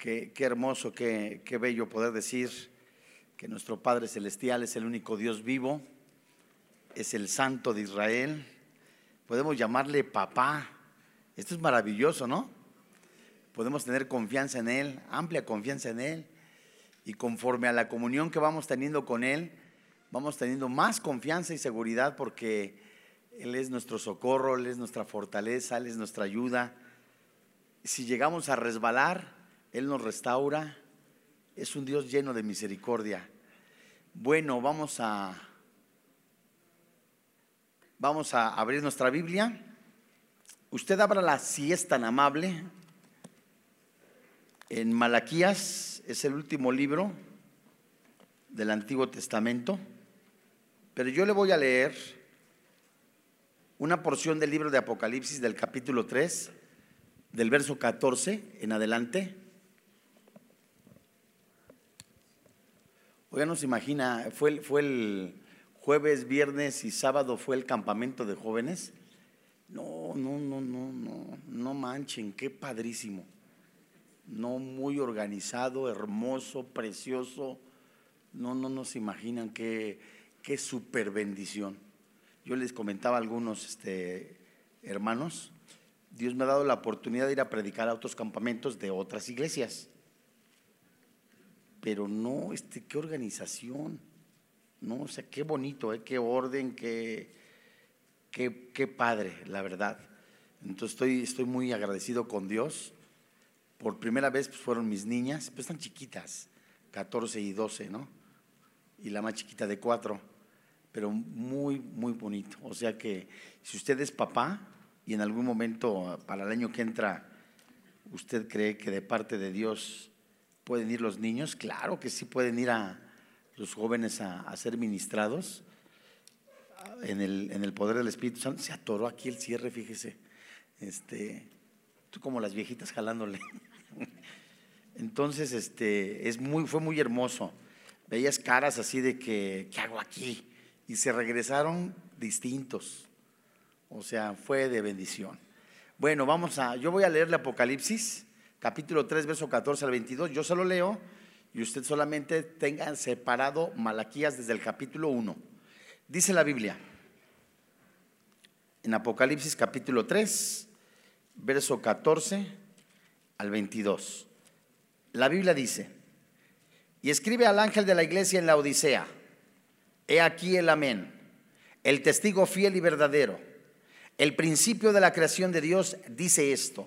Qué, hermoso, qué, qué bello poder decir que nuestro Padre Celestial es el único Dios vivo, es el Santo de Israel. Podemos llamarle papá. Esto es maravilloso, ¿no? Podemos tener confianza en Él, amplia confianza en Él. Y conforme a la comunión que vamos teniendo con Él, vamos teniendo más confianza y seguridad porque Él es nuestro socorro, Él es nuestra fortaleza, Él es nuestra ayuda. Si llegamos a resbalar, él nos restaura. Es un Dios lleno de misericordia. Bueno, vamos a vamos a abrir nuestra Biblia. Usted abra la si es tan amable. En Malaquías es el último libro del Antiguo Testamento, pero yo le voy a leer una porción del libro de Apocalipsis del capítulo 3, del verso 14 en adelante. Oiga, no se imagina, fue, fue el jueves, viernes y sábado fue el campamento de jóvenes. No, no, no, no, no, no manchen, qué padrísimo. No muy organizado, hermoso, precioso. No, no, no se imaginan qué, qué super bendición. Yo les comentaba a algunos este, hermanos, Dios me ha dado la oportunidad de ir a predicar a otros campamentos de otras iglesias pero no, este, qué organización, no, o sea, qué bonito, ¿eh? qué orden, qué, qué, qué padre, la verdad. Entonces estoy, estoy muy agradecido con Dios. Por primera vez pues, fueron mis niñas, pues están chiquitas, 14 y 12, ¿no? Y la más chiquita de 4, pero muy, muy bonito. O sea que si usted es papá y en algún momento para el año que entra usted cree que de parte de Dios ¿Pueden ir los niños? Claro que sí pueden ir a los jóvenes a, ser ministrados en el, en el, poder del Espíritu Santo. Se atoró aquí el cierre, fíjese. Este, tú como las viejitas jalándole. Entonces, este, es muy, fue muy hermoso. Veías caras así de que, ¿qué hago aquí? Y se regresaron distintos. O sea, fue de bendición. Bueno, vamos a, yo voy a leer el Apocalipsis capítulo 3, verso 14 al 22. Yo se lo leo y usted solamente tenga separado Malaquías desde el capítulo 1. Dice la Biblia, en Apocalipsis capítulo 3, verso 14 al 22. La Biblia dice, y escribe al ángel de la iglesia en la Odisea, he aquí el amén, el testigo fiel y verdadero, el principio de la creación de Dios dice esto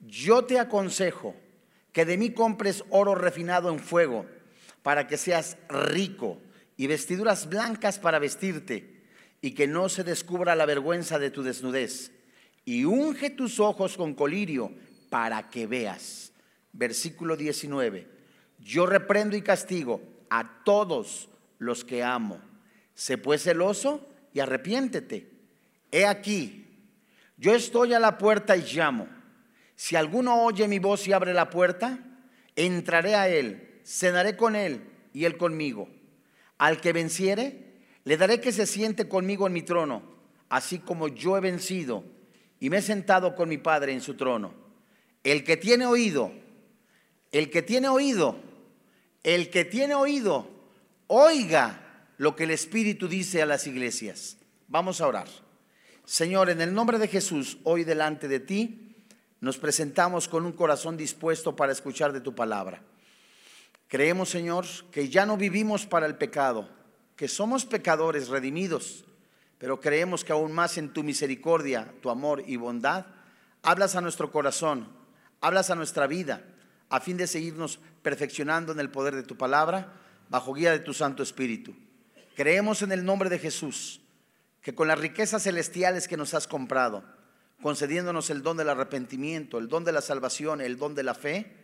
yo te aconsejo que de mí compres oro refinado en fuego para que seas rico y vestiduras blancas para vestirte y que no se descubra la vergüenza de tu desnudez. Y unge tus ojos con colirio para que veas. Versículo 19. Yo reprendo y castigo a todos los que amo. Sé pues celoso y arrepiéntete. He aquí, yo estoy a la puerta y llamo. Si alguno oye mi voz y abre la puerta, entraré a él, cenaré con él y él conmigo. Al que venciere, le daré que se siente conmigo en mi trono, así como yo he vencido y me he sentado con mi Padre en su trono. El que tiene oído, el que tiene oído, el que tiene oído, oiga lo que el Espíritu dice a las iglesias. Vamos a orar. Señor, en el nombre de Jesús, hoy delante de ti, nos presentamos con un corazón dispuesto para escuchar de tu palabra. Creemos, Señor, que ya no vivimos para el pecado, que somos pecadores redimidos, pero creemos que aún más en tu misericordia, tu amor y bondad, hablas a nuestro corazón, hablas a nuestra vida, a fin de seguirnos perfeccionando en el poder de tu palabra, bajo guía de tu Santo Espíritu. Creemos en el nombre de Jesús, que con las riquezas celestiales que nos has comprado, concediéndonos el don del arrepentimiento, el don de la salvación, el don de la fe,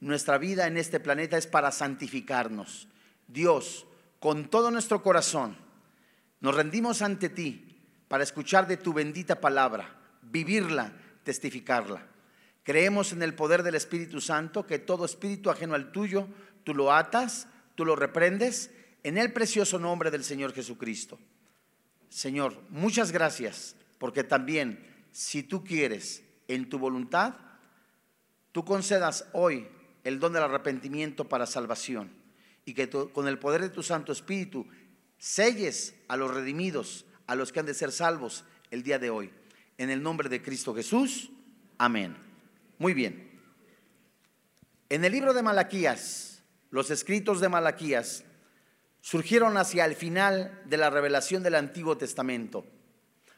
nuestra vida en este planeta es para santificarnos. Dios, con todo nuestro corazón, nos rendimos ante ti para escuchar de tu bendita palabra, vivirla, testificarla. Creemos en el poder del Espíritu Santo, que todo espíritu ajeno al tuyo, tú lo atas, tú lo reprendes, en el precioso nombre del Señor Jesucristo. Señor, muchas gracias, porque también, si tú quieres, en tu voluntad, tú concedas hoy el don del arrepentimiento para salvación y que con el poder de tu Santo Espíritu selles a los redimidos, a los que han de ser salvos el día de hoy. En el nombre de Cristo Jesús, amén. Muy bien. En el libro de Malaquías, los escritos de Malaquías surgieron hacia el final de la revelación del Antiguo Testamento,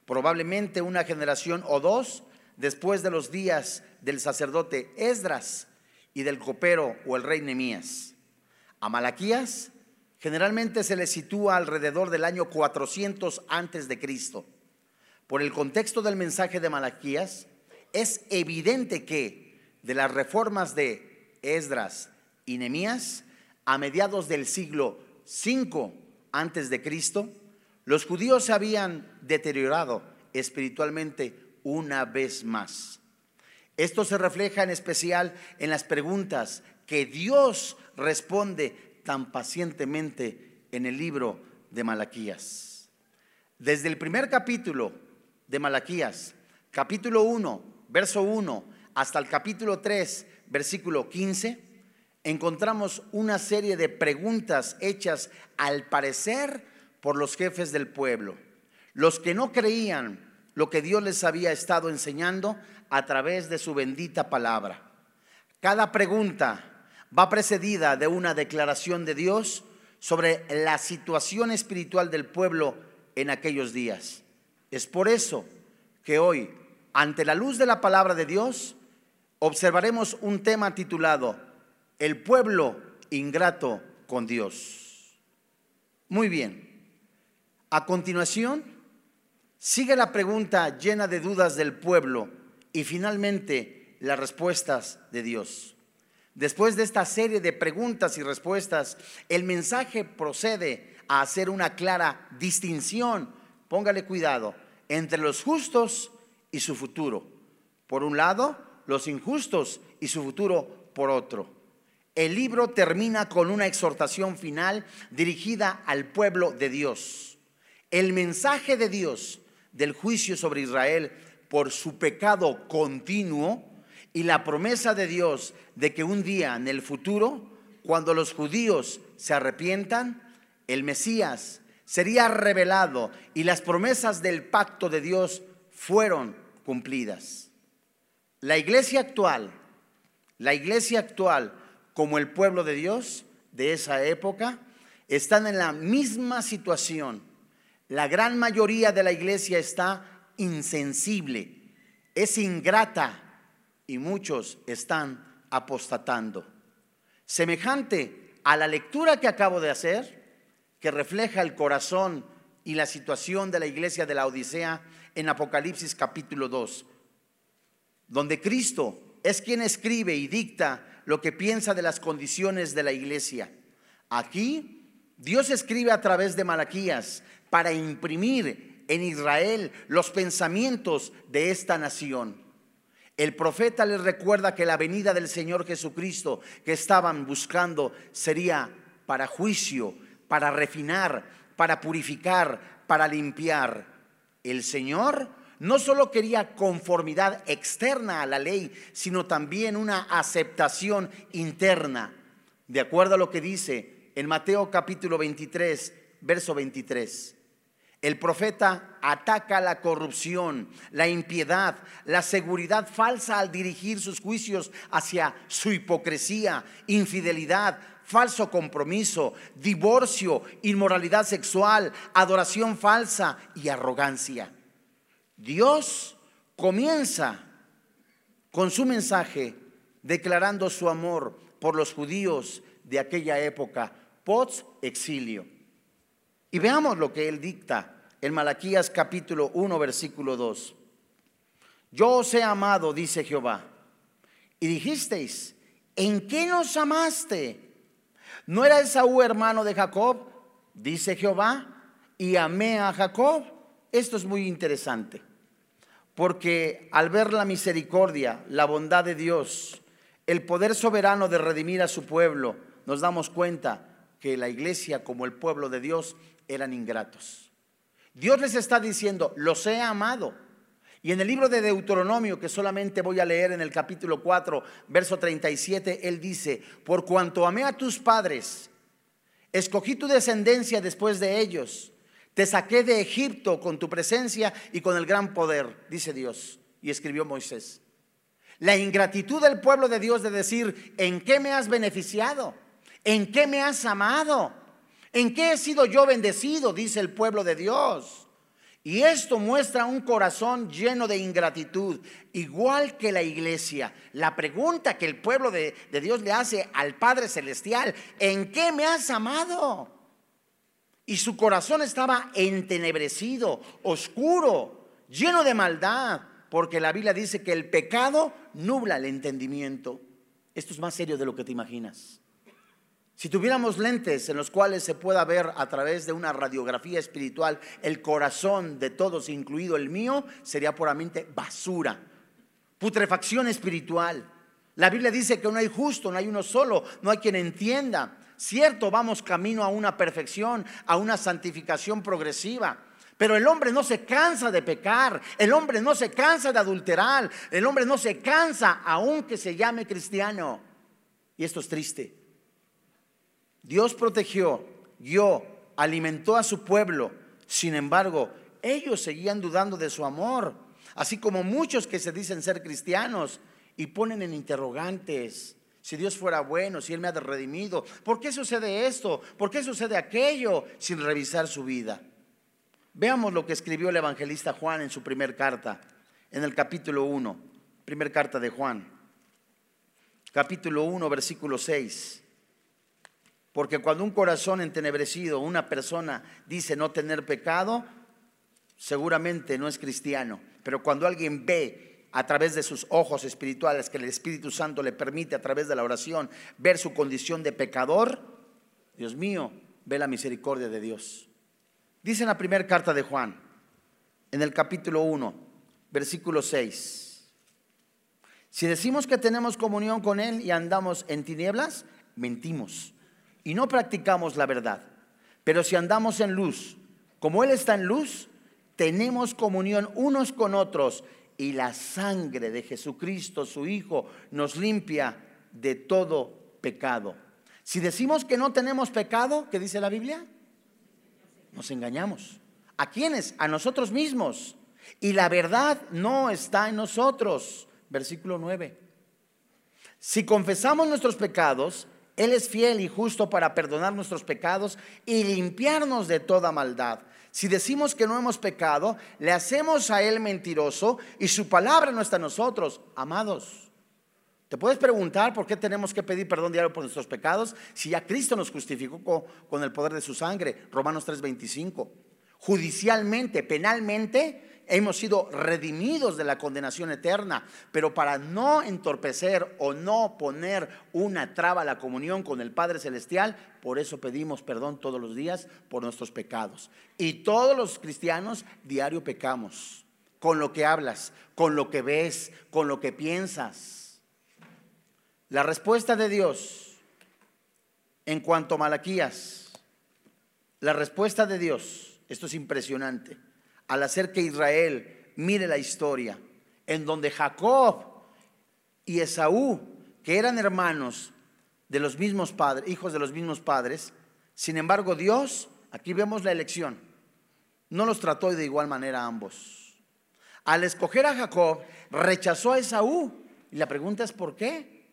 probablemente una generación o dos después de los días del sacerdote Esdras y del copero o el rey Nemías. A Malaquías generalmente se le sitúa alrededor del año 400 antes de Cristo. Por el contexto del mensaje de Malaquías, es evidente que de las reformas de Esdras y Nemías a mediados del siglo V antes de Cristo, los judíos se habían deteriorado espiritualmente una vez más. Esto se refleja en especial en las preguntas que Dios responde tan pacientemente en el libro de Malaquías. Desde el primer capítulo de Malaquías, capítulo 1, verso 1, hasta el capítulo 3, versículo 15, encontramos una serie de preguntas hechas al parecer por los jefes del pueblo. Los que no creían lo que Dios les había estado enseñando a través de su bendita palabra. Cada pregunta va precedida de una declaración de Dios sobre la situación espiritual del pueblo en aquellos días. Es por eso que hoy, ante la luz de la palabra de Dios, observaremos un tema titulado El pueblo ingrato con Dios. Muy bien. A continuación, Sigue la pregunta llena de dudas del pueblo y finalmente las respuestas de Dios. Después de esta serie de preguntas y respuestas, el mensaje procede a hacer una clara distinción, póngale cuidado, entre los justos y su futuro. Por un lado, los injustos y su futuro por otro. El libro termina con una exhortación final dirigida al pueblo de Dios. El mensaje de Dios del juicio sobre Israel por su pecado continuo y la promesa de Dios de que un día en el futuro, cuando los judíos se arrepientan, el Mesías sería revelado y las promesas del pacto de Dios fueron cumplidas. La iglesia actual, la iglesia actual como el pueblo de Dios de esa época, están en la misma situación la gran mayoría de la iglesia está insensible, es ingrata y muchos están apostatando. Semejante a la lectura que acabo de hacer, que refleja el corazón y la situación de la iglesia de la Odisea en Apocalipsis capítulo 2, donde Cristo es quien escribe y dicta lo que piensa de las condiciones de la iglesia. Aquí Dios escribe a través de Malaquías para imprimir en Israel los pensamientos de esta nación. El profeta les recuerda que la venida del Señor Jesucristo que estaban buscando sería para juicio, para refinar, para purificar, para limpiar. El Señor no solo quería conformidad externa a la ley, sino también una aceptación interna, de acuerdo a lo que dice en Mateo capítulo 23, verso 23. El profeta ataca la corrupción, la impiedad, la seguridad falsa al dirigir sus juicios hacia su hipocresía, infidelidad, falso compromiso, divorcio, inmoralidad sexual, adoración falsa y arrogancia. Dios comienza con su mensaje declarando su amor por los judíos de aquella época, post exilio. Y veamos lo que él dicta en Malaquías capítulo 1, versículo 2. Yo os he amado, dice Jehová, y dijisteis, ¿en qué nos amaste? ¿No era Esaú hermano de Jacob? Dice Jehová, y amé a Jacob. Esto es muy interesante, porque al ver la misericordia, la bondad de Dios, el poder soberano de redimir a su pueblo, nos damos cuenta que la iglesia como el pueblo de Dios eran ingratos. Dios les está diciendo, los he amado. Y en el libro de Deuteronomio, que solamente voy a leer en el capítulo 4, verso 37, él dice, por cuanto amé a tus padres, escogí tu descendencia después de ellos, te saqué de Egipto con tu presencia y con el gran poder, dice Dios. Y escribió Moisés. La ingratitud del pueblo de Dios de decir, ¿en qué me has beneficiado? ¿En qué me has amado? ¿En qué he sido yo bendecido? Dice el pueblo de Dios. Y esto muestra un corazón lleno de ingratitud, igual que la iglesia. La pregunta que el pueblo de, Dios le hace al Padre Celestial, ¿en qué me has amado? Y su corazón estaba entenebrecido, oscuro, lleno de maldad, porque la Biblia dice que el pecado nubla el entendimiento. Esto es más serio de lo que te imaginas. Si tuviéramos lentes en los cuales se pueda ver a través de una radiografía espiritual el corazón de todos, incluido el mío, sería puramente basura, putrefacción espiritual. La Biblia dice que no hay justo, no hay uno solo, no hay quien entienda. Cierto, vamos camino a una perfección, a una santificación progresiva. Pero el hombre no se cansa de pecar, el hombre no se cansa de adulterar, el hombre no se cansa aunque se llame cristiano. Y esto es triste. Dios protegió, guió, alimentó a su pueblo. Sin embargo, ellos seguían dudando de su amor, así como muchos que se dicen ser cristianos y ponen en interrogantes. Si Dios fuera bueno, si Él me ha redimido, ¿por qué sucede esto? ¿Por qué sucede aquello sin revisar su vida? Veamos lo que escribió el evangelista Juan en su primer carta, en el capítulo 1, primer carta de Juan, capítulo 1, versículo 6. Porque cuando un corazón entenebrecido, una persona dice no tener pecado, seguramente no es cristiano. Pero cuando alguien ve a través de sus ojos espirituales que el Espíritu Santo le permite a través de la oración ver su condición de pecador, Dios mío, ve la misericordia de Dios. Dice en la primera carta de Juan, en el capítulo 1, versículo 6. Si decimos que tenemos comunión con Él y andamos en tinieblas, mentimos y no practicamos la verdad. Pero si andamos en luz, como Él está en luz, tenemos comunión unos con otros y la sangre de Jesucristo, su Hijo, nos limpia de todo pecado. Si decimos que no tenemos pecado, ¿qué dice la Biblia? Nos engañamos. ¿A quiénes? A nosotros mismos. Y la verdad no está en nosotros. Versículo 9. Si confesamos nuestros pecados, él es fiel y justo para perdonar nuestros pecados y limpiarnos de toda maldad. Si decimos que no hemos pecado, le hacemos a Él mentiroso y su palabra no está en nosotros. Amados, ¿te puedes preguntar por qué tenemos que pedir perdón diario por nuestros pecados si ya Cristo nos justificó con el poder de su sangre? Romanos 3:25. Judicialmente, penalmente, hemos sido redimidos de la condenación eterna, pero para no entorpecer o no poner una traba a la comunión con el Padre Celestial, por eso pedimos perdón todos los días por nuestros pecados. Y todos los cristianos diario pecamos, con lo que hablas, con lo que ves, con lo que piensas. La respuesta de Dios en cuanto a Malaquías, la respuesta de Dios, esto es impresionante al hacer que Israel mire la historia, en donde Jacob y Esaú, que eran hermanos de los mismos padres, hijos de los mismos padres, sin embargo Dios, aquí vemos la elección, no los trató de igual manera a ambos. Al escoger a Jacob, rechazó a Esaú. Y la pregunta es ¿por qué?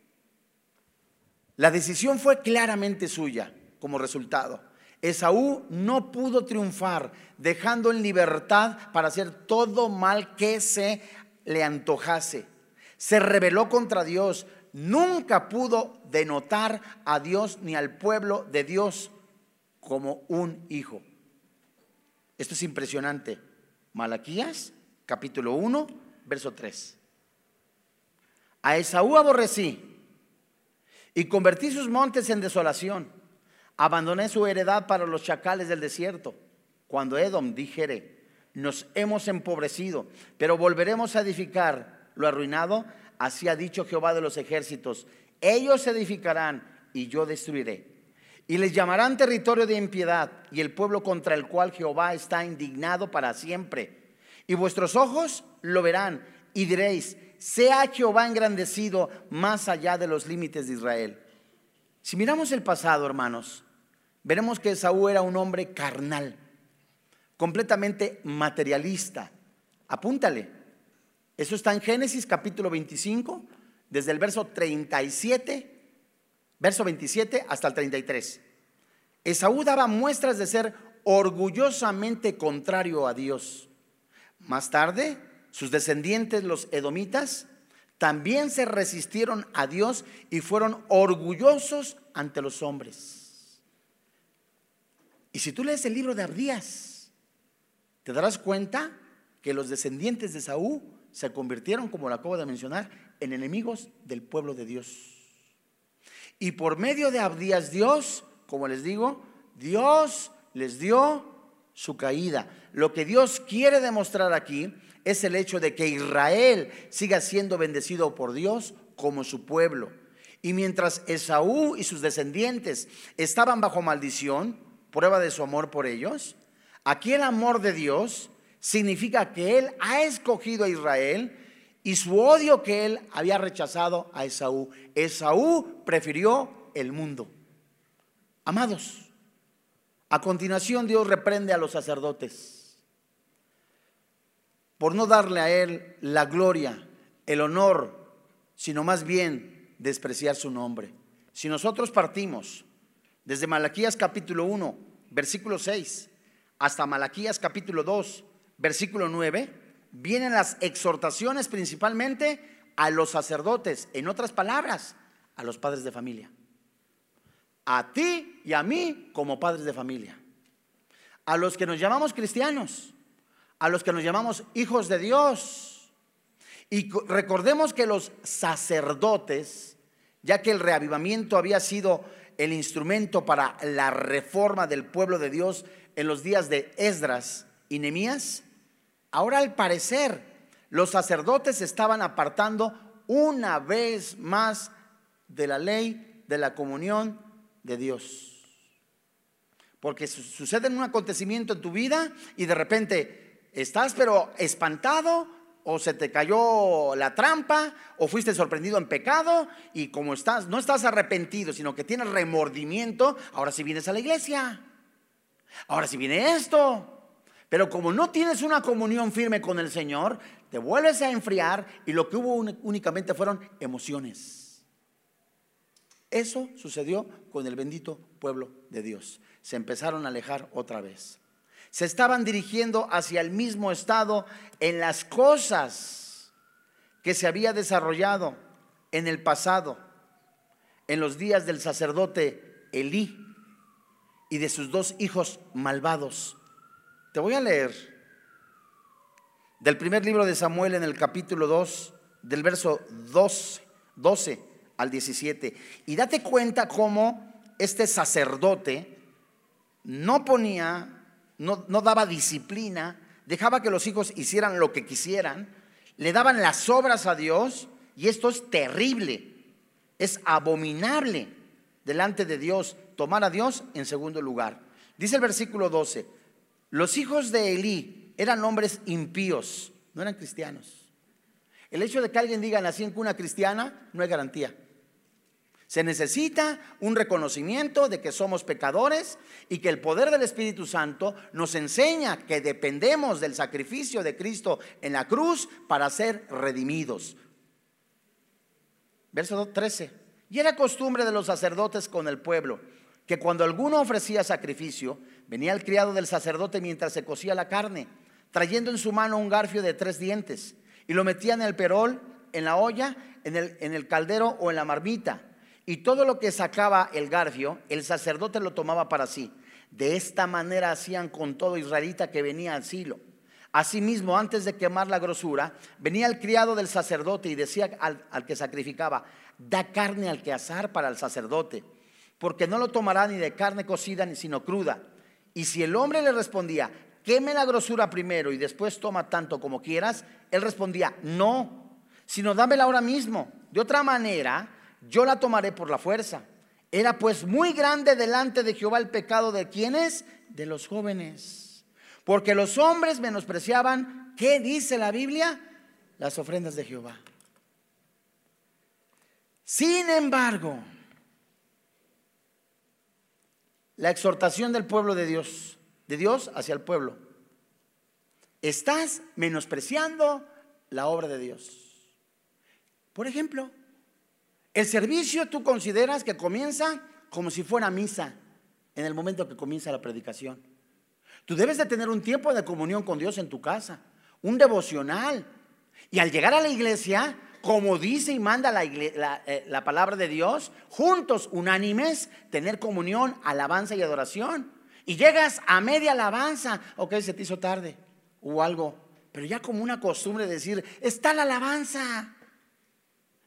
La decisión fue claramente suya como resultado. Esaú no pudo triunfar, dejando en libertad para hacer todo mal que se le antojase. Se rebeló contra Dios, nunca pudo denotar a Dios ni al pueblo de Dios como un hijo. Esto es impresionante. Malaquías, capítulo 1, verso 3. A Esaú aborrecí Y convertí sus montes en desolación. Abandoné su heredad para los chacales del desierto. Cuando Edom dijere, nos hemos empobrecido, pero volveremos a edificar lo arruinado, así ha dicho Jehová de los ejércitos. Ellos edificarán y yo destruiré. Y les llamarán territorio de impiedad y el pueblo contra el cual Jehová está indignado para siempre. Y vuestros ojos lo verán y diréis, sea Jehová engrandecido más allá de los límites de Israel. Si miramos el pasado, hermanos, veremos que Saúl era un hombre carnal, completamente materialista. Apúntale. Eso está en Génesis capítulo 25, desde el verso 37, verso 27 hasta el 33. Esaú daba muestras de ser orgullosamente contrario a Dios. Más tarde, sus descendientes, los edomitas, también se resistieron a Dios y fueron orgullosos ante los hombres. Y si tú lees el libro de Abdías, te darás cuenta que los descendientes de Saúl se convirtieron, como lo acabo de mencionar, en enemigos del pueblo de Dios. Y por medio de Abdías, Dios, como les digo, Dios les dio su caída. Lo que Dios quiere demostrar aquí es el hecho de que Israel siga siendo bendecido por Dios como su pueblo. Y mientras Esaú y sus descendientes estaban bajo maldición, prueba de su amor por ellos, aquí el amor de Dios significa que Él ha escogido a Israel y su odio que Él había rechazado a Esaú. Esaú prefirió el mundo. Amados, a continuación Dios reprende a los sacerdotes por no darle a Él la gloria, el honor, sino más bien despreciar su nombre. Si nosotros partimos desde Malaquías capítulo 1, versículo 6, hasta Malaquías capítulo 2, versículo 9, vienen las exhortaciones principalmente a los sacerdotes, en otras palabras, a los padres de familia. A ti y a mí como padres de familia. A los que nos llamamos cristianos a los que nos llamamos hijos de Dios. Y recordemos que los sacerdotes, ya que el reavivamiento había sido el instrumento para la reforma del pueblo de Dios en los días de Esdras y Nemías, ahora al parecer los sacerdotes estaban apartando una vez más de la ley de la comunión de Dios. Porque sucede un acontecimiento en tu vida y de repente estás pero espantado o se te cayó la trampa o fuiste sorprendido en pecado y como estás, no estás arrepentido, sino que tienes remordimiento, ahora sí vienes a la iglesia. Ahora sí viene esto. Pero como no tienes una comunión firme con el Señor, te vuelves a enfriar y lo que hubo únicamente fueron emociones. Eso sucedió con el bendito pueblo de Dios. Se empezaron a alejar otra vez se estaban dirigiendo hacia el mismo estado en las cosas que se había desarrollado en el pasado, en los días del sacerdote Elí y de sus dos hijos malvados. Te voy a leer del primer libro de Samuel en el capítulo 2, del verso 12, 12 al 17. Y date cuenta cómo este sacerdote no ponía no, daba disciplina, dejaba que los hijos hicieran lo que quisieran, le daban las obras a Dios y esto es terrible, es abominable delante de Dios tomar a Dios en segundo lugar. Dice el versículo 12, los hijos de Elí eran hombres impíos, no eran cristianos. El hecho de que alguien diga nací en cuna cristiana no es garantía. Se necesita un reconocimiento de que somos pecadores y que el poder del Espíritu Santo nos enseña que dependemos del sacrificio de Cristo en la cruz para ser redimidos. Verso 13. Y era costumbre de los sacerdotes con el pueblo que cuando alguno ofrecía sacrificio, venía el criado del sacerdote mientras se cocía la carne, trayendo en su mano un garfio de tres dientes, y lo metía en el perol, en la olla, en el, en el caldero o en la marmita y todo lo que sacaba el garfio, el sacerdote lo tomaba para sí. De esta manera hacían con todo israelita que venía al silo. Asimismo, antes de quemar la grosura, venía el criado del sacerdote y decía al, que sacrificaba, da carne al que asar para el sacerdote, porque no lo tomará ni de carne cocida ni sino cruda. Y si el hombre le respondía, queme la grosura primero y después toma tanto como quieras, él respondía, no, sino dámela ahora mismo. De otra manera, yo la tomaré por la fuerza. Era pues muy grande delante de Jehová el pecado de quienes? De los jóvenes. Porque los hombres menospreciaban, ¿qué dice la Biblia? Las ofrendas de Jehová. Sin embargo, la exhortación del pueblo de Dios, de Dios hacia el pueblo, estás menospreciando la obra de Dios. Por ejemplo, el servicio tú consideras que comienza como si fuera misa en el momento que comienza la predicación. Tú debes de tener un tiempo de comunión con Dios en tu casa, un devocional. Y al llegar a la iglesia, como dice y manda la, eh, la, palabra de Dios, juntos, unánimes, tener comunión, alabanza y adoración. Y llegas a media alabanza, ok, se te hizo tarde o algo, pero ya como una costumbre de decir, está la alabanza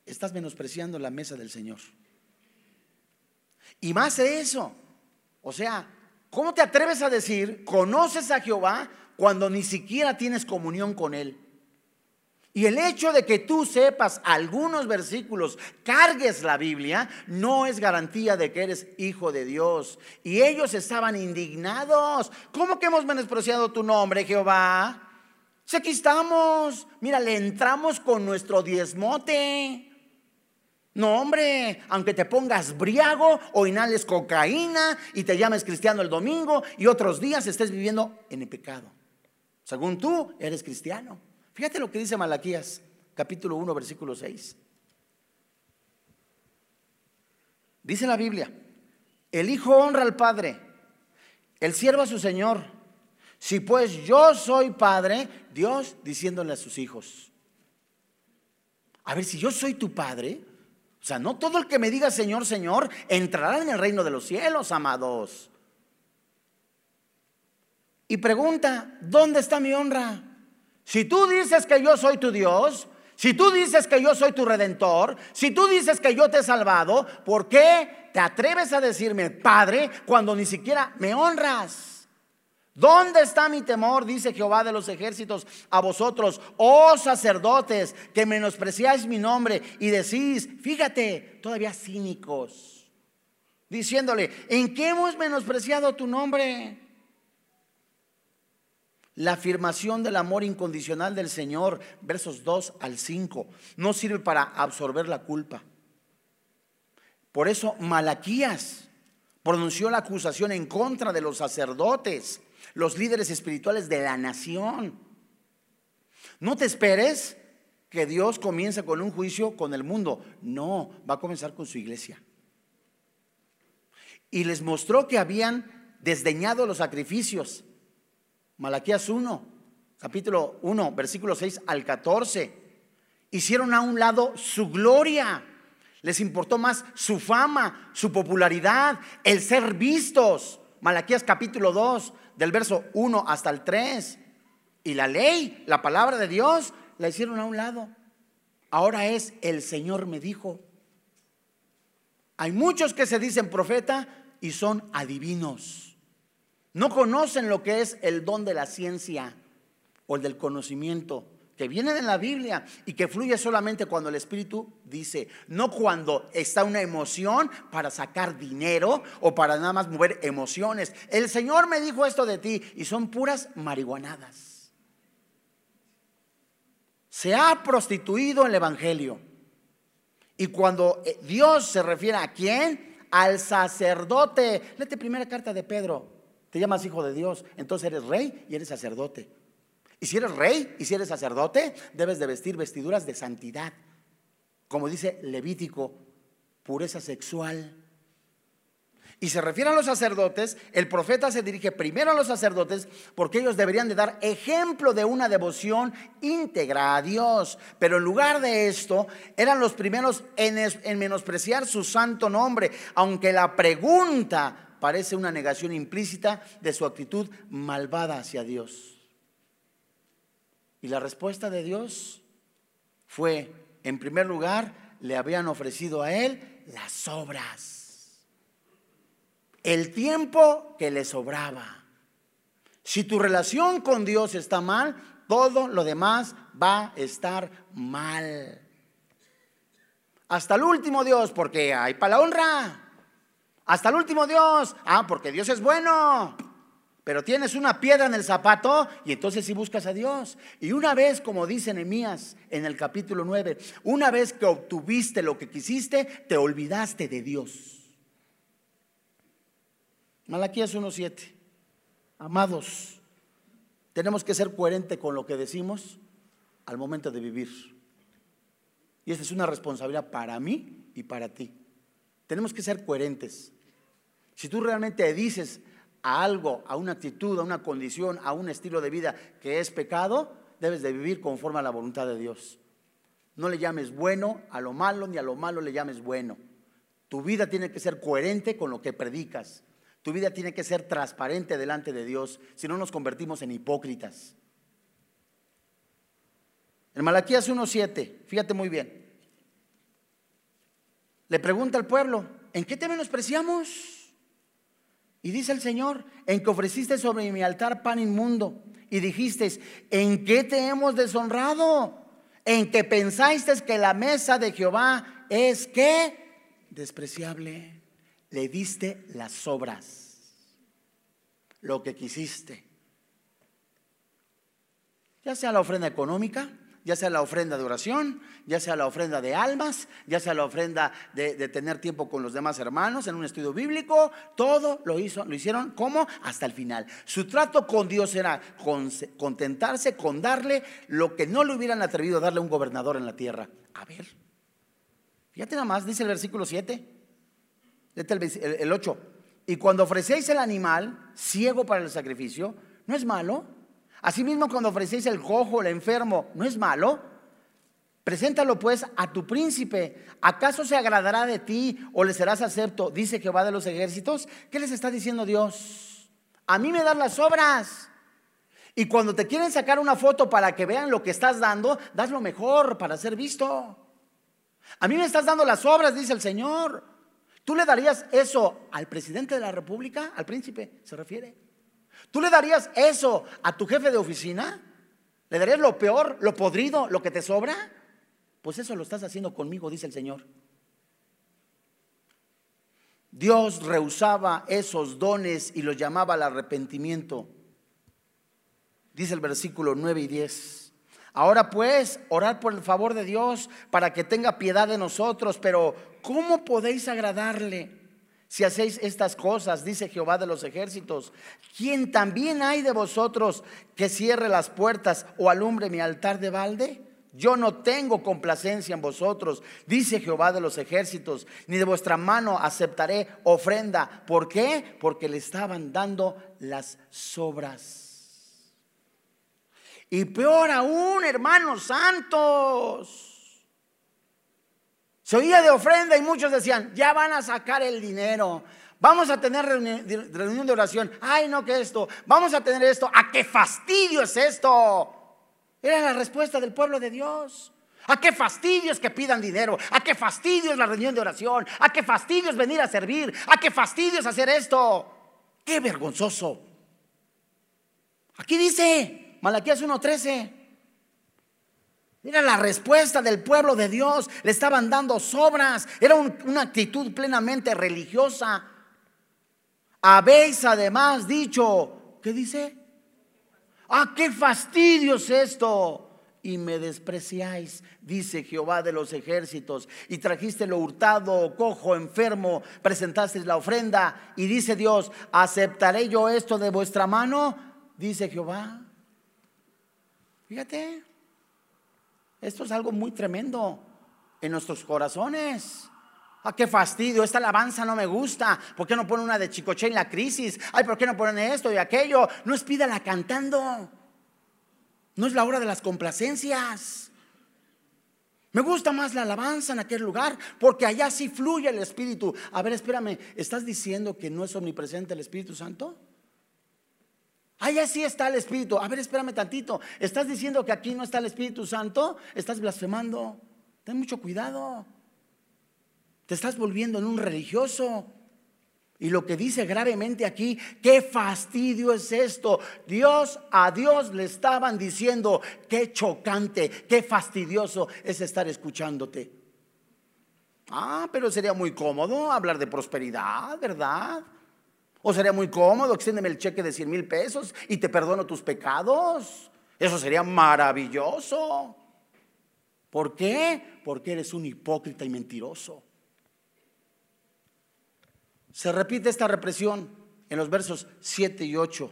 estás menospreciando la mesa del Señor. Y más de eso, o sea, ¿cómo te atreves a decir, conoces a Jehová cuando ni siquiera tienes comunión con Él? Y el hecho de que tú sepas algunos versículos, cargues la Biblia, no es garantía de que eres hijo de Dios. Y ellos estaban indignados. ¿Cómo que hemos menospreciado tu nombre, Jehová? Si aquí estamos, mira, le entramos con nuestro diezmote. No, hombre, aunque te pongas briago o inhales cocaína y te llames cristiano el domingo y otros días estés viviendo en el pecado. Según tú, eres cristiano. Fíjate lo que dice Malaquías, capítulo 1, versículo 6. Dice la Biblia, el Hijo honra al Padre, el siervo a su Señor. Si pues yo soy Padre, Dios diciéndole a sus hijos. A ver, si yo soy tu Padre, o sea, no todo el que me diga Señor, Señor, entrará en el reino de los cielos, amados. Y pregunta, ¿dónde está mi honra? Si tú dices que yo soy tu Dios, si tú dices que yo soy tu redentor, si tú dices que yo te he salvado, ¿por qué te atreves a decirme, Padre, cuando ni siquiera me honras? ¿Dónde está mi temor? Dice Jehová de los ejércitos a vosotros, oh sacerdotes, que menospreciáis mi nombre y decís, fíjate, todavía cínicos, diciéndole, ¿en qué hemos menospreciado tu nombre? La afirmación del amor incondicional del Señor, versos 2 al 5, no sirve para absorber la culpa. Por eso Malaquías pronunció la acusación en contra de los sacerdotes los líderes espirituales de la nación. No te esperes que Dios comience con un juicio con el mundo. No, va a comenzar con su iglesia. Y les mostró que habían desdeñado los sacrificios. Malaquías 1, capítulo 1, versículo 6 al 14. Hicieron a un lado su gloria. Les importó más su fama, su popularidad, el ser vistos. Malaquías capítulo 2, del verso 1 hasta el 3. Y la ley, la palabra de Dios, la hicieron a un lado. Ahora es el Señor me dijo. Hay muchos que se dicen profeta y son adivinos. No conocen lo que es el don de la ciencia o el del conocimiento que viene de la Biblia y que fluye solamente cuando el Espíritu dice, no cuando está una emoción para sacar dinero o para nada más mover emociones. El Señor me dijo esto de ti y son puras marihuanadas. Se ha prostituido el Evangelio. Y cuando eh, Dios se refiere a quién, al sacerdote. Léete primera carta de Pedro. Te llamas hijo de Dios, entonces eres rey y eres sacerdote. Y si eres rey y si eres sacerdote, debes de vestir vestiduras de santidad. Como dice Levítico, pureza sexual. Y se refiere a los sacerdotes, el profeta se dirige primero a los sacerdotes porque ellos deberían de dar ejemplo de una devoción íntegra a Dios. Pero en lugar de esto, eran los primeros en, en menospreciar su santo nombre, aunque la pregunta parece una negación implícita de su actitud malvada hacia Dios. Y la respuesta de Dios fue, en primer lugar, le habían ofrecido a él las obras, el tiempo que le sobraba. Si tu relación con Dios está mal, todo lo demás va a estar mal. Hasta el último Dios, porque hay para la honra. Hasta el último Dios. Ah, porque Dios es bueno. Pero tienes una piedra en el zapato y entonces sí buscas a Dios. Y una vez, como dice Nehemías en el capítulo 9, una vez que obtuviste lo que quisiste, te olvidaste de Dios. Malaquías 1:7. Amados, tenemos que ser coherentes con lo que decimos al momento de vivir. Y esta es una responsabilidad para mí y para ti. Tenemos que ser coherentes. Si tú realmente dices a algo, a una actitud, a una condición, a un estilo de vida que es pecado, debes de vivir conforme a la voluntad de Dios. No le llames bueno a lo malo, ni a lo malo le llames bueno. Tu vida tiene que ser coherente con lo que predicas. Tu vida tiene que ser transparente delante de Dios, si no nos convertimos en hipócritas. En Malaquías 1.7, fíjate muy bien. Le pregunta al pueblo, ¿en qué te menospreciamos? Y dice el Señor, en que ofreciste sobre mi altar pan inmundo. Y dijiste, ¿en qué te hemos deshonrado? En que pensaste que la mesa de Jehová es que despreciable. Le diste las obras, lo que quisiste. Ya sea la ofrenda económica, ya sea la ofrenda de oración, ya sea la ofrenda de almas, ya sea la ofrenda de, tener tiempo con los demás hermanos en un estudio bíblico, todo lo, hizo, lo hicieron como hasta el final. Su trato con Dios era contentarse con darle lo que no le hubieran atrevido a darle a un gobernador en la tierra. A ver, fíjate nada más, dice el versículo 7, el, el 8. Y cuando ofrecéis el animal ciego para el sacrificio, ¿no es malo? Asimismo, cuando ofrecéis el cojo, el enfermo, ¿no es malo? Preséntalo pues a tu príncipe. ¿Acaso se agradará de ti o le serás acepto? Dice Jehová de los ejércitos. ¿Qué les está diciendo Dios? A mí me dan las obras. Y cuando te quieren sacar una foto para que vean lo que estás dando, das lo mejor para ser visto. A mí me estás dando las obras, dice el Señor. ¿Tú le darías eso al presidente de la República? Al príncipe, se refiere. ¿Tú le darías eso a tu jefe de oficina? ¿Le darías lo peor, lo podrido, lo que te sobra? Pues eso lo estás haciendo conmigo, dice el Señor. Dios rehusaba esos dones y los llamaba al arrepentimiento. Dice el versículo 9 y 10. Ahora pues, orad por el favor de Dios para que tenga piedad de nosotros, pero ¿cómo podéis agradarle? Si hacéis estas cosas, dice Jehová de los ejércitos, ¿quién también hay de vosotros que cierre las puertas o alumbre mi altar de balde? Yo no tengo complacencia en vosotros, dice Jehová de los ejércitos, ni de vuestra mano aceptaré ofrenda. ¿Por qué? Porque le estaban dando las sobras. Y peor aún, hermanos santos se oía de ofrenda y muchos decían, ya van a sacar el dinero. Vamos a tener reunión de oración. Ay, no, que esto. Vamos a tener esto. ¿A qué fastidio es esto? Era la respuesta del pueblo de Dios. ¿A qué fastidio es que pidan dinero? ¿A qué fastidio es la reunión de oración? ¿A qué fastidio es venir a servir? ¿A qué fastidio es hacer esto? ¡Qué vergonzoso! Aquí dice Malaquías 1:13. Era la respuesta del pueblo de Dios. Le estaban dando sobras. Era una actitud plenamente religiosa. Habéis además dicho, ¿qué dice? Ah, qué fastidio es esto. Y me despreciáis, dice Jehová de los ejércitos. Y trajiste lo hurtado, cojo, enfermo, presentasteis la ofrenda. Y dice Dios, ¿aceptaré yo esto de vuestra mano? Dice Jehová. Fíjate. Esto es algo muy tremendo en nuestros corazones. Ah, qué fastidio, esta alabanza no me gusta. ¿Por qué no ponen una de Chicoche en la crisis? Ay, ¿por qué no ponen esto y aquello? No es pídala cantando. No es la hora de las complacencias. Me gusta más la alabanza en aquel lugar porque allá sí fluye el Espíritu. A ver, espérame, ¿estás diciendo que no es omnipresente el Espíritu Santo? Allá sí está el Espíritu. A ver, espérame tantito. ¿Estás diciendo que aquí no está el Espíritu Santo? Estás blasfemando. Ten mucho cuidado. Te estás volviendo en un religioso. Y lo que dice gravemente aquí, qué fastidio es esto. Dios, a Dios le estaban diciendo, qué chocante, qué fastidioso es estar escuchándote. Ah, pero sería muy cómodo hablar de prosperidad, ¿verdad? O sería muy cómodo, extiéndeme el cheque de 100 mil pesos y te perdono tus pecados. Eso sería maravilloso. ¿Por qué? Porque eres un hipócrita y mentiroso. Se repite esta represión en los versos 7 y 8.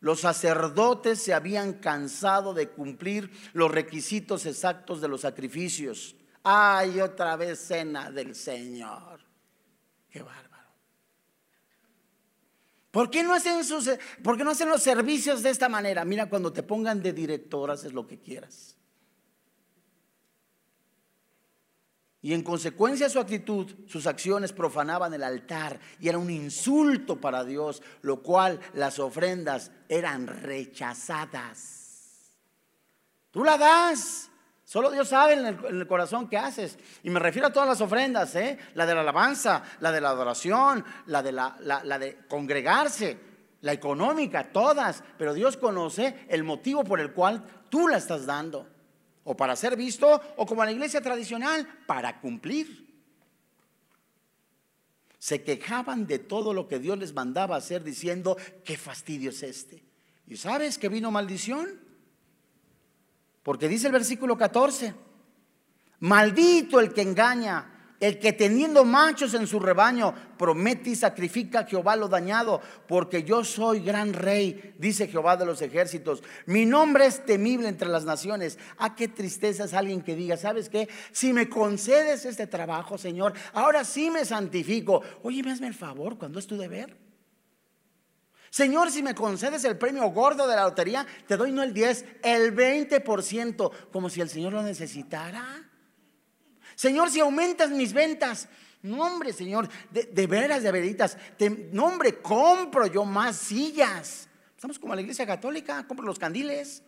Los sacerdotes se habían cansado de cumplir los requisitos exactos de los sacrificios. Ay, otra vez cena del Señor. Qué. ¿Por qué, no hacen sus, ¿Por qué no hacen los servicios de esta manera? Mira, cuando te pongan de director, haces lo que quieras. Y en consecuencia su actitud, sus acciones profanaban el altar y era un insulto para Dios, lo cual las ofrendas eran rechazadas. Tú la das, solo Dios sabe en el, corazón qué haces. Y me refiero a todas las ofrendas, ¿eh? la de la alabanza, la de la adoración, la de, la, la de congregarse, la económica, todas. Pero Dios conoce el motivo por el cual tú la estás dando o para ser visto, o como la iglesia tradicional, para cumplir. Se quejaban de todo lo que Dios les mandaba hacer diciendo, qué fastidio es este. ¿Y sabes que vino maldición? Porque dice el versículo 14, maldito el que engaña el que teniendo machos en su rebaño promete y sacrifica a Jehová lo dañado, porque yo soy gran rey, dice Jehová de los ejércitos. Mi nombre es temible entre las naciones. Ah, qué tristeza es alguien que diga, ¿sabes qué? Si me concedes este trabajo, Señor, ahora sí me santifico. Oye, me hazme el favor cuando es tu deber. Señor, si me concedes el premio gordo de la lotería, te doy no el 10, el 20%, como si el Señor lo necesitara. Señor, si aumentas mis ventas, no hombre, Señor, de, veras, de veritas, no hombre, compro yo más sillas. Estamos como la iglesia católica, compro los candiles,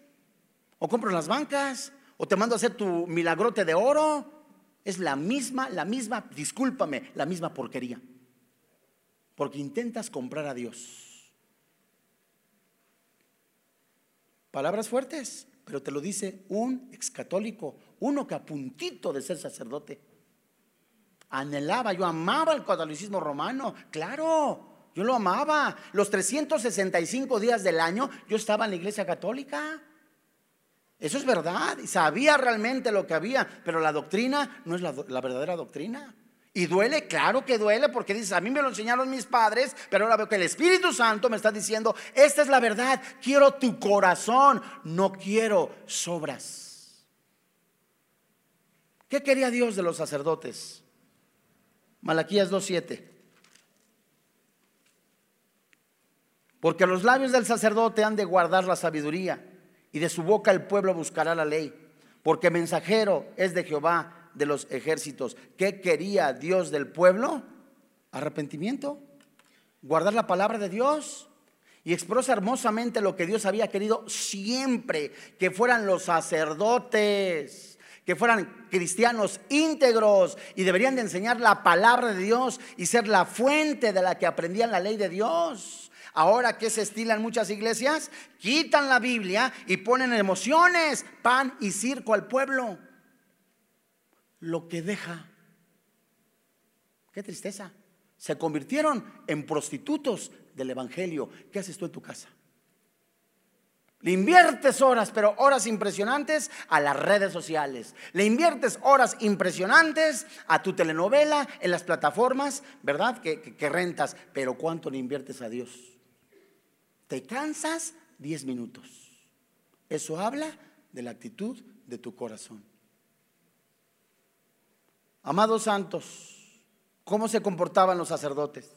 o compro las bancas, o te mando a hacer tu milagrote de oro. Es la misma, la misma, discúlpame, la misma porquería. Porque intentas comprar a Dios. Palabras fuertes, pero te lo dice un ex católico, uno que a puntito de ser sacerdote. Anhelaba, yo amaba el catolicismo romano, claro, yo lo amaba. Los 365 días del año yo estaba en la iglesia católica. Eso es verdad, y sabía realmente lo que había, pero la doctrina no es la, la verdadera doctrina. Y duele, claro que duele, porque dices, a mí me lo enseñaron mis padres, pero ahora veo que el Espíritu Santo me está diciendo, esta es la verdad, quiero tu corazón, no quiero sobras. ¿Qué quería Dios de los sacerdotes? Malaquías 2.7. Porque los labios del sacerdote han de guardar la sabiduría, y de su boca el pueblo buscará la ley, porque mensajero es de Jehová de los ejércitos. ¿Qué quería Dios del pueblo? Arrepentimiento, guardar la palabra de Dios. Y expresa hermosamente lo que Dios había querido siempre, que fueran los sacerdotes, que fueran cristianos íntegros y deberían de enseñar la palabra de Dios y ser la fuente de la que aprendían la ley de Dios. Ahora que se estilan muchas iglesias, quitan la Biblia y ponen emociones, pan y circo al pueblo lo que deja. Qué tristeza. Se convirtieron en prostitutos del Evangelio. ¿Qué haces tú en tu casa? Le inviertes horas, pero horas impresionantes a las redes sociales. Le inviertes horas impresionantes a tu telenovela en las plataformas, ¿verdad? Que, que rentas. Pero ¿cuánto le inviertes a Dios? Te cansas 10 minutos. Eso habla de la actitud de tu corazón. Amados santos, ¿cómo se comportaban los sacerdotes?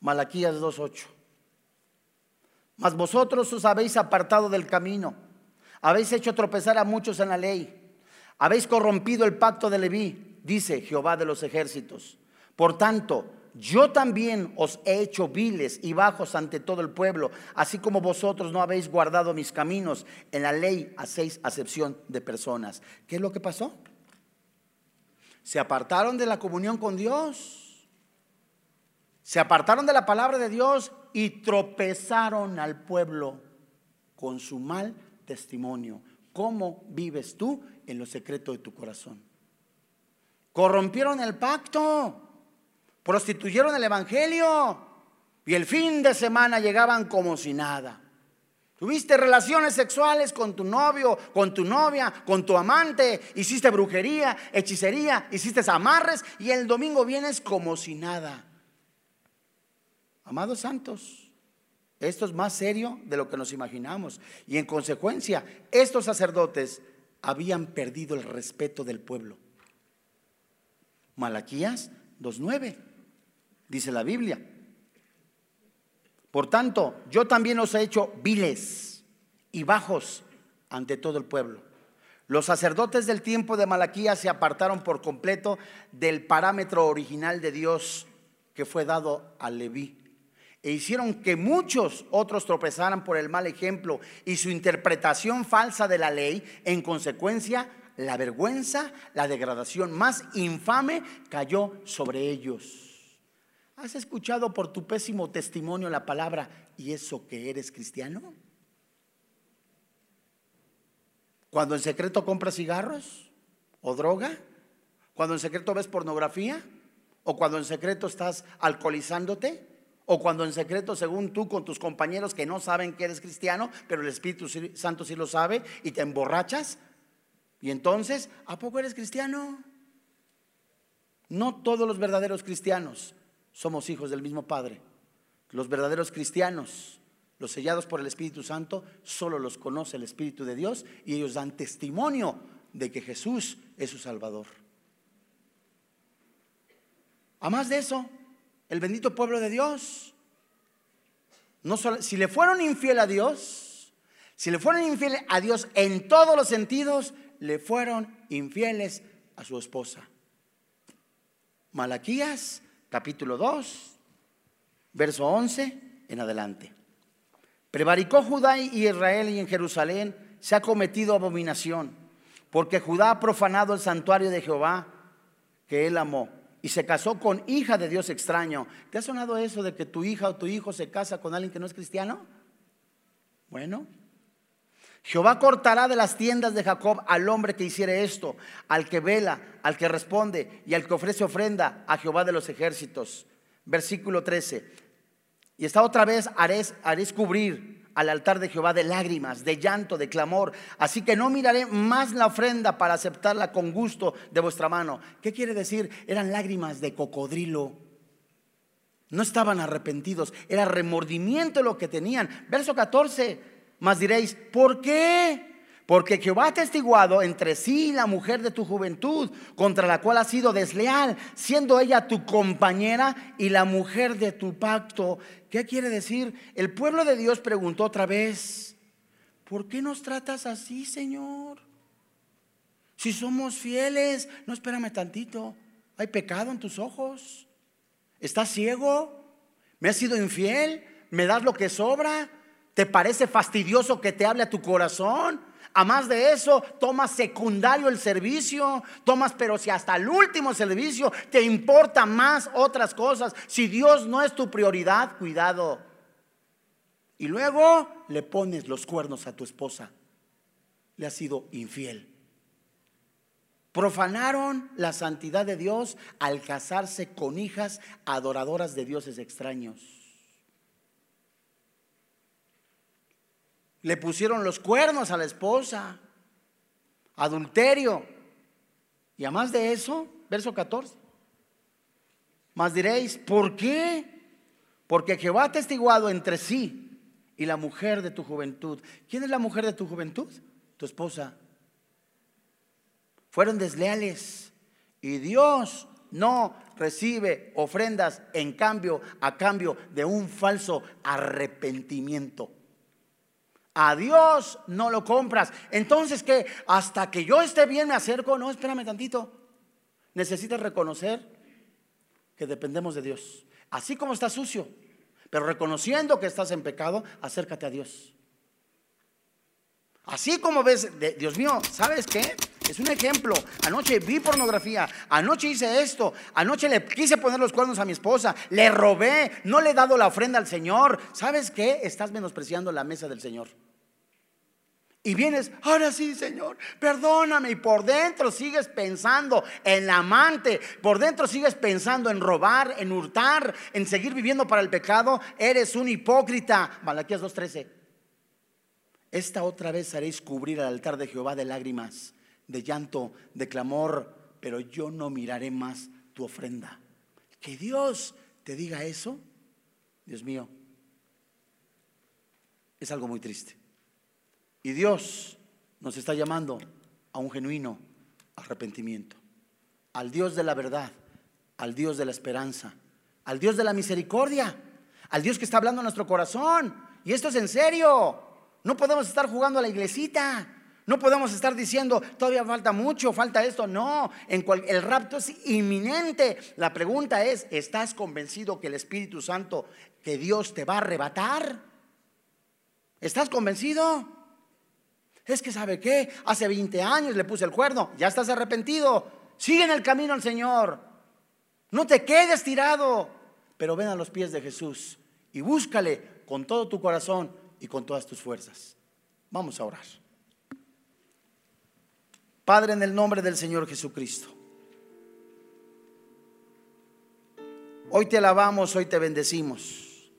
Malaquías 2.8. Mas vosotros os habéis apartado del camino, habéis hecho tropezar a muchos en la ley, habéis corrompido el pacto de Leví, dice Jehová de los ejércitos. Por tanto, yo también os he hecho viles y bajos ante todo el pueblo, así como vosotros no habéis guardado mis caminos. En la ley hacéis acepción de personas. ¿Qué es lo que pasó? Se apartaron de la comunión con Dios. Se apartaron de la palabra de Dios y tropezaron al pueblo con su mal testimonio. ¿Cómo vives tú en lo secreto de tu corazón? Corrompieron el pacto prostituyeron el Evangelio y el fin de semana llegaban como si nada. Tuviste relaciones sexuales con tu novio, con tu novia, con tu amante, hiciste brujería, hechicería, hiciste amarres y el domingo vienes como si nada. Amados santos, esto es más serio de lo que nos imaginamos. Y en consecuencia, estos sacerdotes habían perdido el respeto del pueblo. Malaquías 2.9 dice la Biblia. Por tanto, yo también os he hecho viles y bajos ante todo el pueblo. Los sacerdotes del tiempo de Malaquía se apartaron por completo del parámetro original de Dios que fue dado a Leví e hicieron que muchos otros tropezaran por el mal ejemplo y su interpretación falsa de la ley. En consecuencia, la vergüenza, la degradación más infame cayó sobre ellos. ¿Has escuchado por tu pésimo testimonio la palabra y eso que eres cristiano? Cuando en secreto compras cigarros o droga, cuando en secreto ves pornografía, o cuando en secreto estás alcoholizándote, o cuando en secreto, según tú, con tus compañeros que no saben que eres cristiano, pero el Espíritu Santo sí lo sabe, y te emborrachas. Y entonces, ¿a poco eres cristiano? No todos los verdaderos cristianos somos hijos del mismo Padre. Los verdaderos cristianos, los sellados por el Espíritu Santo, solo los conoce el Espíritu de Dios y ellos dan testimonio de que Jesús es su Salvador. A más de eso, el bendito pueblo de Dios, no si le fueron infiel a Dios, si le fueron infieles a Dios en todos los sentidos, le fueron infieles a su esposa. Malaquías capítulo 2, verso 11 en adelante. Prevaricó Judá y Israel y en Jerusalén se ha cometido abominación, porque Judá ha profanado el santuario de Jehová que él amó y se casó con hija de Dios extraño. ¿Te ha sonado eso de que tu hija o tu hijo se casa con alguien que no es cristiano? Bueno, Jehová cortará de las tiendas de Jacob al hombre que hiciere esto, al que vela, al que responde y al que ofrece ofrenda a Jehová de los ejércitos. Versículo 13. Y esta otra vez haréis, haréis cubrir al altar de Jehová de lágrimas, de llanto, de clamor. Así que no miraré más la ofrenda para aceptarla con gusto de vuestra mano. ¿Qué quiere decir? Eran lágrimas de cocodrilo. No estaban arrepentidos, era remordimiento lo que tenían. Verso 14. Mas diréis, ¿por qué? Porque Jehová ha testiguado entre sí la mujer de tu juventud, contra la cual has sido desleal, siendo ella tu compañera y la mujer de tu pacto. ¿Qué quiere decir? El pueblo de Dios preguntó otra vez, ¿por qué nos tratas así, Señor? Si somos fieles, no espérame tantito, hay pecado en tus ojos. ¿Estás ciego? ¿Me has sido infiel? ¿Me das lo que sobra? ¿Te parece fastidioso que te hable a tu corazón? A más de eso, tomas secundario el servicio, tomas, pero si hasta el último servicio te importa más otras cosas, si Dios no es tu prioridad, cuidado. Y luego le pones los cuernos a tu esposa. Le has sido infiel. Profanaron la santidad de Dios al casarse con hijas adoradoras de dioses extraños. Le pusieron los cuernos a la esposa, adulterio. Y además de eso, verso 14. Más diréis, ¿por qué? Porque Jehová ha testiguado entre sí y la mujer de tu juventud. ¿Quién es la mujer de tu juventud? Tu esposa. Fueron desleales y Dios no recibe ofrendas en cambio a cambio de un falso arrepentimiento. A Dios no lo compras. Entonces, que Hasta que yo esté bien me acerco. No, espérame tantito. Necesitas reconocer que dependemos de Dios. Así como está sucio, pero reconociendo que estás en pecado, acércate a Dios. Así como ves, Dios mío, ¿sabes qué? Es un ejemplo. Anoche vi pornografía, anoche hice esto, anoche le quise poner los cuernos a mi esposa, le robé, no le he dado la ofrenda al Señor. ¿Sabes qué? Estás menospreciando la mesa del Señor. Y vienes, ahora sí, Señor, perdóname. Y por dentro sigues pensando en la amante, por dentro sigues pensando en robar, en hurtar, en seguir viviendo para el pecado. Eres un hipócrita. Malaquías 2:13. Esta otra vez haréis cubrir al altar de Jehová de lágrimas de llanto, de clamor, pero yo no miraré más tu ofrenda. Que Dios te diga eso, Dios mío, es algo muy triste. Y Dios nos está llamando a un genuino arrepentimiento, al Dios de la verdad, al Dios de la esperanza, al Dios de la misericordia, al Dios que está hablando en nuestro corazón. Y esto es en serio. No podemos estar jugando a la iglesita. No podemos estar diciendo, todavía falta mucho, falta esto. No, en el rapto es inminente. La pregunta es, ¿estás convencido que el Espíritu Santo, que Dios te va a arrebatar? ¿Estás convencido? Es que sabe qué, hace 20 años le puse el cuerno, ya estás arrepentido. Sigue en el camino al Señor. No te quedes tirado, pero ven a los pies de Jesús y búscale con todo tu corazón y con todas tus fuerzas. Vamos a orar. Padre, en el nombre del Señor Jesucristo. Hoy te alabamos, hoy te bendecimos.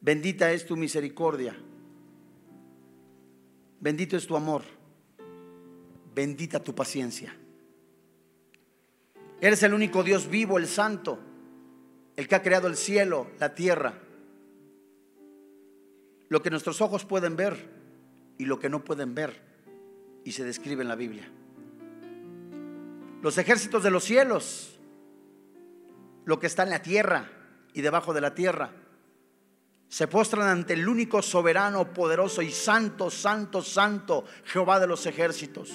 Bendita es tu misericordia. Bendito es tu amor. Bendita tu paciencia. Eres el único Dios vivo, el santo, el que ha creado el cielo, la tierra. Lo que nuestros ojos pueden ver y lo que no pueden ver. Y se describe en la Biblia los ejércitos de los cielos, lo que está en la tierra y debajo de la tierra, se postran ante el único soberano, poderoso y santo, santo, santo, Jehová de los ejércitos.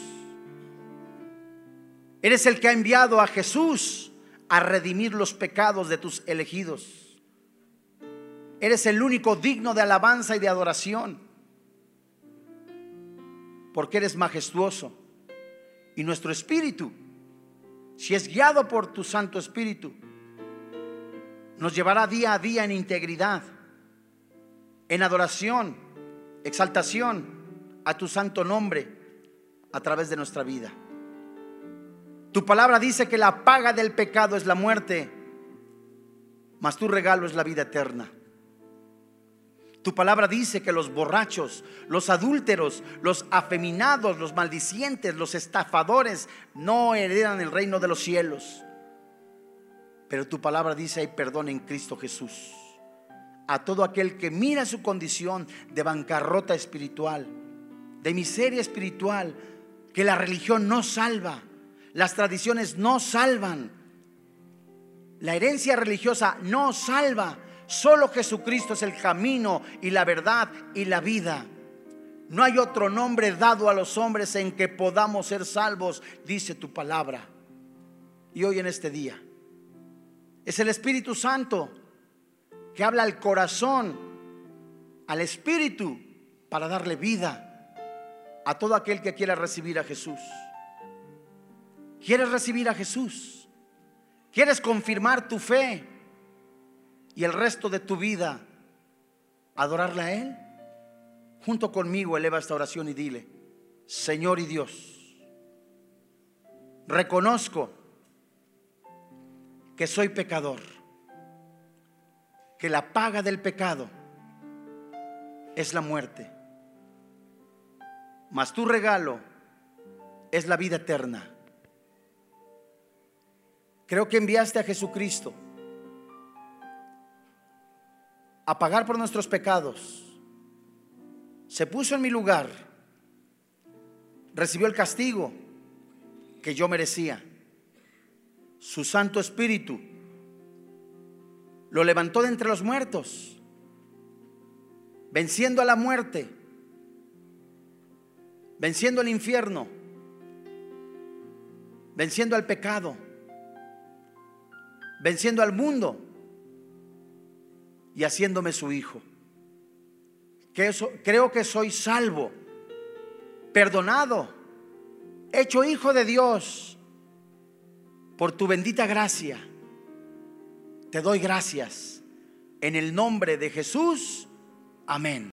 Eres el que ha enviado a Jesús a redimir los pecados de tus elegidos. Eres el único digno de alabanza y de adoración. Porque eres majestuoso. Y nuestro espíritu si es guiado por tu Santo Espíritu, nos llevará día a día en integridad, en adoración, exaltación a tu santo nombre a través de nuestra vida. Tu palabra dice que la paga del pecado es la muerte, mas tu regalo es la vida eterna. Tu palabra dice que los borrachos, los adúlteros, los afeminados, los maldicientes, los estafadores no heredan el reino de los cielos. Pero tu palabra dice hay perdón en Cristo Jesús. A todo aquel que mira su condición de bancarrota espiritual, de miseria espiritual, que la religión no salva, las tradiciones no salvan, la herencia religiosa no salva Solo Jesucristo es el camino y la verdad y la vida. No hay otro nombre dado a los hombres en que podamos ser salvos, dice tu palabra. Y hoy en este día es el Espíritu Santo que habla al corazón, al Espíritu, para darle vida a todo aquel que quiera recibir a Jesús. ¿Quieres recibir a Jesús? ¿Quieres confirmar tu fe? Y el resto de tu vida adorarle a Él? Junto conmigo eleva esta oración y dile, Señor y Dios, reconozco que soy pecador, que la paga del pecado es la muerte, mas tu regalo es la vida eterna. Creo que enviaste a Jesucristo a pagar por nuestros pecados, se puso en mi lugar, recibió el castigo que yo merecía. Su Santo Espíritu lo levantó de entre los muertos, venciendo a la muerte, venciendo el infierno, venciendo al pecado. venciendo al mundo y haciéndome su hijo. Creo que soy salvo, perdonado, hecho hijo de Dios por tu bendita gracia. Te doy gracias. En el nombre de Jesús. Amén.